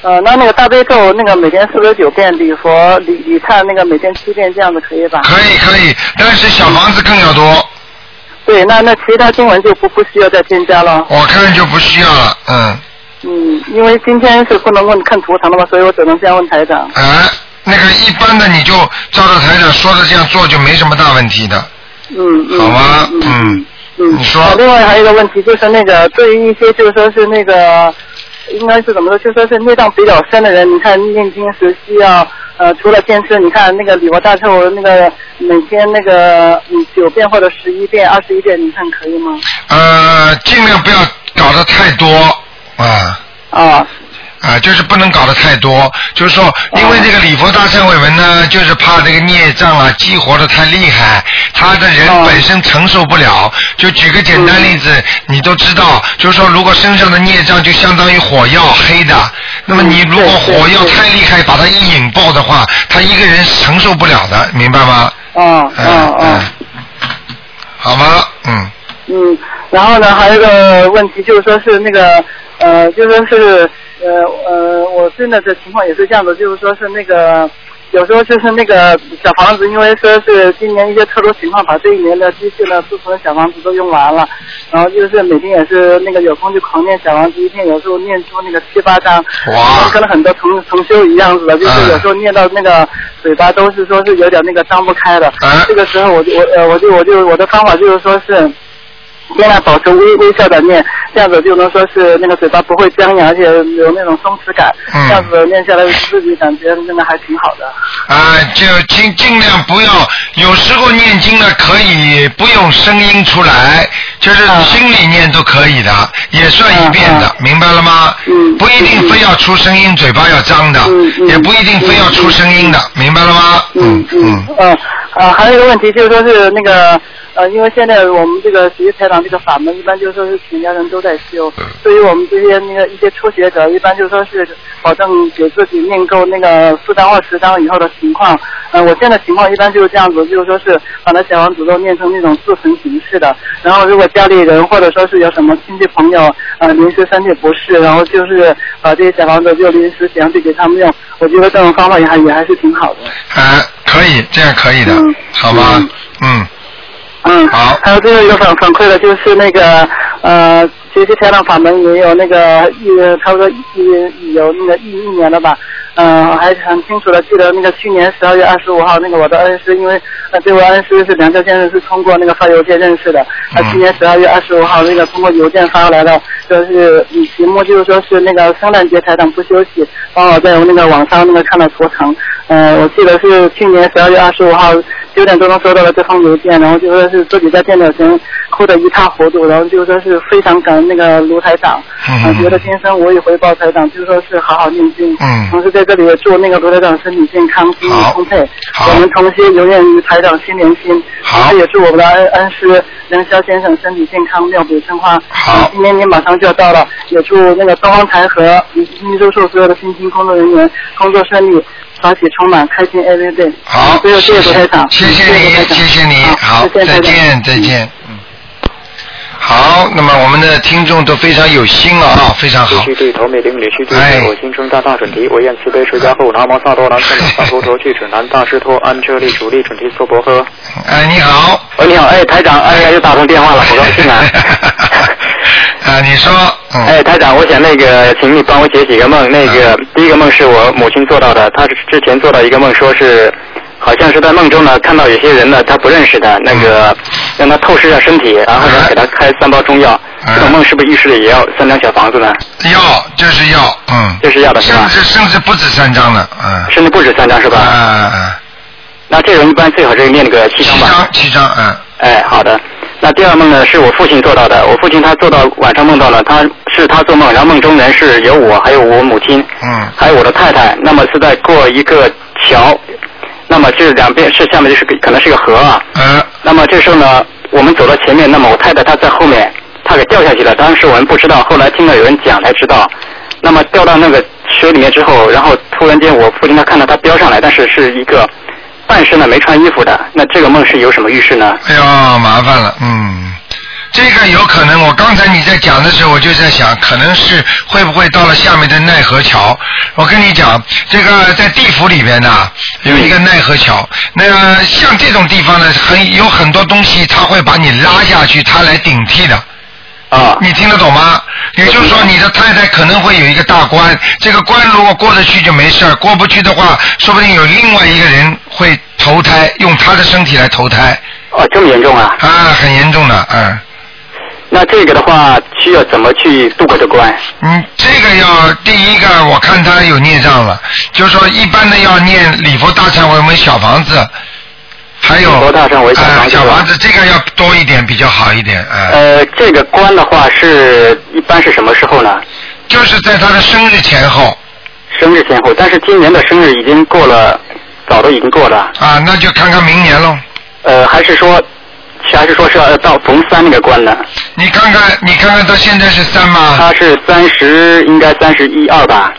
呃，那那个大悲咒，那个每天四十九遍，礼佛礼礼忏那个每天七遍，这样子可以吧？可以可以，但是小房子更要多。对，那那其他经文就不不需要再添加了。我看就不需要了，嗯。嗯，因为今天是不能问看图腾的嘛，所以我只能这样问台长。哎，那个一般的你就照着台长说的这样做，就没什么大问题的。嗯嗯。好吗？嗯。嗯。你说。另外还有一个问题，就是那个对于一些就是说是那个。应该是怎么说？就说是孽障比较深的人，你看念经时需要呃，除了坚持，你看那个礼佛大寿那个每天那个嗯九遍或者十一遍、二十一遍，你看可以吗？呃，尽量不要搞得太多啊。啊。啊，就是不能搞得太多，就是说，因为这个礼佛大忏悔文呢，就是怕这个孽障啊激活的太厉害，他的人本身承受不了。就举个简单例子，你都知道，就是说，如果身上的孽障就相当于火药黑的，那么你如果火药太厉害，把它一引爆的话，他一个人承受不了的，明白吗？嗯嗯嗯。好吗？嗯。嗯，然后呢，还有一个问题就是说是那个呃，就说是。呃呃，我现在的情况也是这样的，就是说是那个，有时候就是那个小房子，因为说是今年一些特殊情况，把这一年的积蓄呢，储存小房子都用完了，然后就是每天也是那个有空就狂念小房子，一天有时候念出那个七八张，哇，跟了很多重重修一样子的，就是有时候念到那个嘴巴都是说是有点那个张不开的，这个时候我就我呃我就我就我的方法就是说是。尽量保持微微笑的念，这样子就能说是那个嘴巴不会僵硬，而且有那种松弛感。嗯。这样子念下来，自己感觉真的还挺好的。啊，就尽尽量不要，有时候念经呢可以不用声音出来，就是心里念都可以的，也算一遍的，明白了吗？嗯。不一定非要出声音，嘴巴要张的，也不一定非要出声音的，明白了吗？嗯嗯。嗯啊，还有一个问题就是说是那个。呃，因为现在我们这个学习台长这个法门，一般就是说是全家人都在修。对于我们这些那个一些初学者，一般就说是保证给自己念够那个四张或十张以后的情况。呃，我现在情况一般就是这样子，就是说是把那小王子都念成那种自成形式的。然后如果家里人或者说是有什么亲戚朋友呃临时身体不适，然后就是把这些小房子就临时想去给他们用。我觉得这种方法也还也还是挺好的。啊，可以，这样可以的，好吗？嗯。嗯，好。还有最后一个反反馈的，就是那个呃，学习天堂法门也有那个一差不多一有那个一一年了吧。嗯，还很清楚的记得那个去年十二月二十五号，那个我的恩师，因为呃这位恩师是梁教先生，是通过那个发邮件认识的。他去年十二月二十五号，那个通过邮件发过来的，就是题目就是说是那个圣诞节台长不休息，帮我在那个网上那个看到图腾。嗯，我记得是去年十二月二十五号九点多钟收到了这封邮件，然后就说是自己在电脑前哭得一塌糊涂，然后就说是非常感恩那个卢台长，嗯，觉得今生我以回报台长，就说是好好念经，嗯，同时在这里也祝那个卢台长身体健康，精力充沛，我们同心永远与台长心连心，好，也祝我们的恩恩师梁霄先生身体健康，妙笔生花，好，今年你马上就要到了，也祝那个东方台和宇宙树所有的新兴工作人员工作顺利。欢喜充满，开心 every day。好，谢谢卢台长，谢谢你，谢谢你，好，再见，再见，嗯。好，那么我们的听众都非常有心啊，非常好。继续对头美玲女婿对我心生大大准提，我愿慈悲持家后，南无萨多南无萨陀陀去指南大师托安车利主力准提娑婆诃。哎，你好。喂，你好，哎，台长，哎呀，又打通电话了，好高兴啊。[laughs] 啊，你说。哎，台长，我想那个，请你帮我解几个梦。那个第一个梦是我母亲做到的，她之前做到一个梦，说是。好像是在梦中呢，看到有些人呢，她不认识的，那个让她透视一下身体，然后呢给她开三包中药。这种梦是不是预示的也要三张小房子呢？要，就是要，嗯。就是要的是吧？甚至甚至不止三张了，嗯。甚至不止三张是吧？嗯嗯。那这种一般最好是念那个七张吧。七张，七张，嗯。哎，好的。那第二梦呢，是我父亲做到的。我父亲他做到晚上梦到了，他是他做梦，然后梦中人是有我，还有我母亲，嗯，还有我的太太。那么是在过一个桥。那么这两边是下面就是可能是个河啊。嗯。那么这时候呢，我们走到前面，那么我太太她在后面，她给掉下去了。当时我们不知道，后来听到有人讲才知道。那么掉到那个水里面之后，然后突然间我父亲他看到他飙上来，但是是一个半身的没穿衣服的。那这个梦是有什么预示呢？哎呀，麻烦了，嗯。这个有可能，我刚才你在讲的时候，我就在想，可能是会不会到了下面的奈何桥？我跟你讲，这个在地府里边呢，有一个奈何桥。那个像这种地方呢，很有很多东西，他会把你拉下去，他来顶替的。啊。你听得懂吗？也就是说，你的太太可能会有一个大关，这个关如果过得去就没事儿，过不去的话，说不定有另外一个人会投胎，用他的身体来投胎。哦，这么严重啊？啊，很严重的，嗯。那这个的话，需要怎么去度过这关？嗯，这个要第一个，我看他有孽障了，就是说一般的要念礼佛大忏悔文小房子，还有礼佛大忏悔小房子，小房子这个要多一点比较好一点，哎。呃，这个关的话是一般是什么时候呢？就是在他的生日前后。生日前后，但是今年的生日已经过了，早都已经过了。啊，那就看看明年喽。呃，还是说？还是说是要到逢三那个关呢？你看看，你看看，他现在是三吗？他是三十，应该三十一二吧。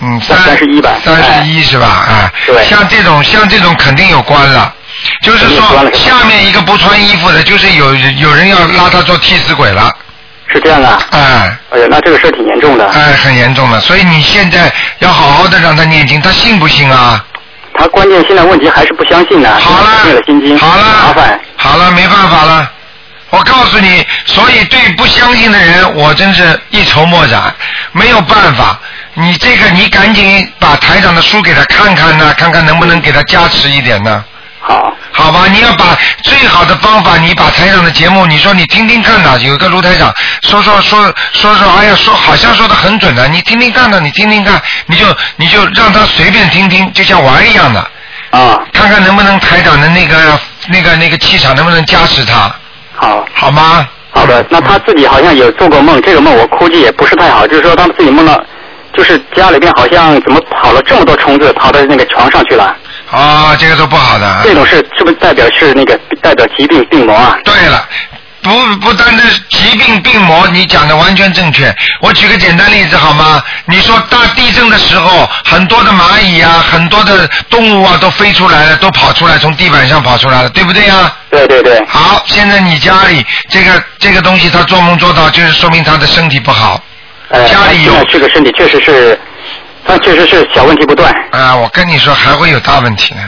嗯，三十一吧。三十一是吧？啊。对。像这种，像这种肯定有关了。就是说，下面一个不穿衣服的，就是有有人要拉他做替死鬼了。是这样啊。哎。哎呀，那这个事挺严重的。哎，很严重的，所以你现在要好好的让他念经，他信不信啊？他关键现在问题还是不相信呢。好了，好了，麻烦。好了，没办法了。我告诉你，所以对不相信的人，我真是一筹莫展，没有办法。你这个，你赶紧把台长的书给他看看呢，看看能不能给他加持一点呢。好。好吧，你要把最好的方法，你把台长的节目，你说你听听看呐。有个卢台长说说说说说，哎呀，说好像说的很准的，你听听看呢，你听听看，你就你就让他随便听听，就像玩一样的。啊。看看能不能台长的那个那个那个气场能不能加持他。好。好吗？好的，那他自己好像有做过梦，这个梦我估计也不是太好，就是说他们自己梦到，就是家里边好像怎么跑了这么多虫子，跑到那个床上去了。啊，这个都不好的。这种是是不是代表是那个代表疾病病魔啊？对了，不不单单是疾病病魔，你讲的完全正确。我举个简单例子好吗？你说大地震的时候，很多的蚂蚁啊，很多的动物啊都飞出来了，都跑出来，从地板上跑出来了，对不对呀？对对对。好，现在你家里这个这个东西，他做梦做到，就是说明他的身体不好。呃，家里有这个身体确实是。那确实是小问题不断。啊，我跟你说还会有大问题呢，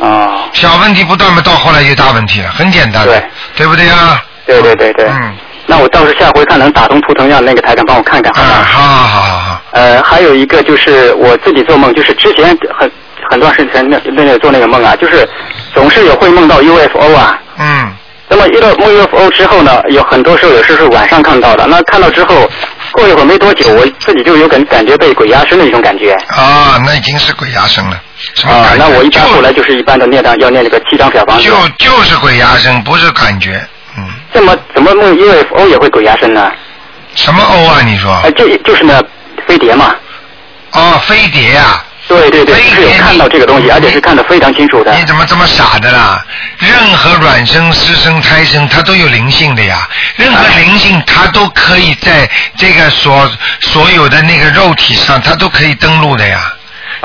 嗯。啊。小问题不断嘛，到后来就大问题了，很简单。对。对不对啊？对对对对。嗯。那我到时候下回看能打通图腾，让那个台长帮我看看。啊，好好好好好。呃，还有一个就是我自己做梦，就是之前很很多时间那那个做那个梦啊，就是总是有会梦到 UFO 啊。嗯。那么遇到梦 UFO 之后呢，有很多时候有时是晚上看到的，那看到之后。过一会儿没多久，我自己就有感感觉被鬼压身的一种感觉。啊，那已经是鬼压身了。啊，那我一般后来就是一般的念章，要念这个七张小房子。就就是鬼压身，不是感觉。嗯。怎么怎么梦 UFO 也会鬼压身呢？什么 O 啊？你说？哎，就就是那飞碟嘛。哦，飞碟呀。对对对，是有看到这个东西，而且是看得非常清楚的。你怎么这么傻的啦？任何卵生、湿生、胎生，它都有灵性的呀。任何灵性，它都可以在这个所所有的那个肉体上，它都可以登录的呀。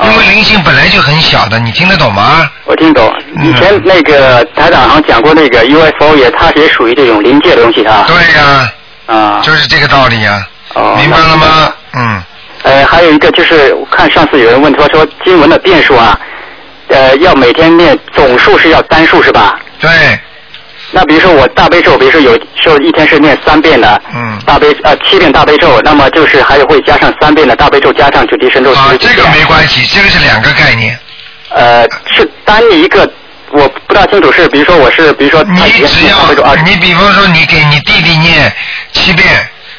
因为灵性本来就很小的，你听得懂吗？我听懂。以前那个台长好像讲过，那个 UFO 也，它也属于这种临界的东西啊。对呀。啊。就是这个道理呀、哦。明白了吗？嗯。呃，还有一个就是，我看上次有人问他说经文的遍数啊，呃，要每天念总数是要单数是吧？对。那比如说我大悲咒，比如说有时候一天是念三遍的，嗯，大悲呃七遍大悲咒，那么就是还有会加上三遍的大悲咒，加上准提神咒。啊，这个没关系，这个是两个概念。呃，是单一个，我不大清楚是，比如说我是，比如说你只要你比方说你给你弟弟念七遍，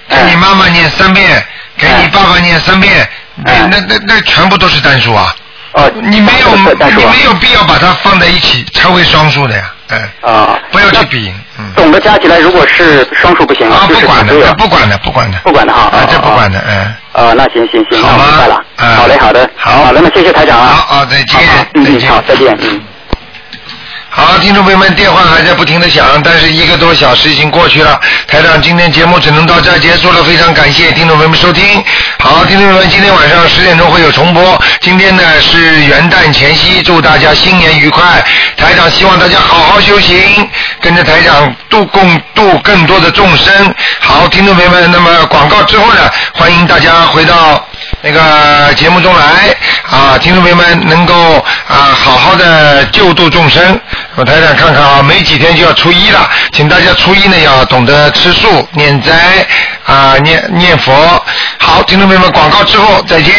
给你妈妈念三遍，给你爸爸念三遍，那那那那全部都是单数啊。哦，你没有你没有必要把它放在一起成为双数的呀，哎，啊，不要去比，嗯。总的加起来如果是双数不行啊，就是不管的，不管的，不管的。不管的哈，啊，这不管的，嗯。啊，那行行行，好吗那我明白了。嗯好嘞，好的，好好的，那谢谢台长啊。好，好，再见，嗯嗯，再见。好，再见，嗯。好，听众朋友们，电话还在不停的响，但是一个多小时已经过去了。台长，今天节目只能到这儿结束了，非常感谢听众朋友们收听。好，听众朋友们，今天晚上十点钟会有重播。今天呢是元旦前夕，祝大家新年愉快。台长希望大家好好修行，跟着台长度共度更多的众生。好，听众朋友们，那么广告之后呢，欢迎大家回到那个节目中来啊，听众朋友们能够啊好好的救度众生。我台长看看啊，没几天就要初一了，请大家初一呢要懂得吃素、念斋啊、念念佛。好，听众朋友们，广告之后再见。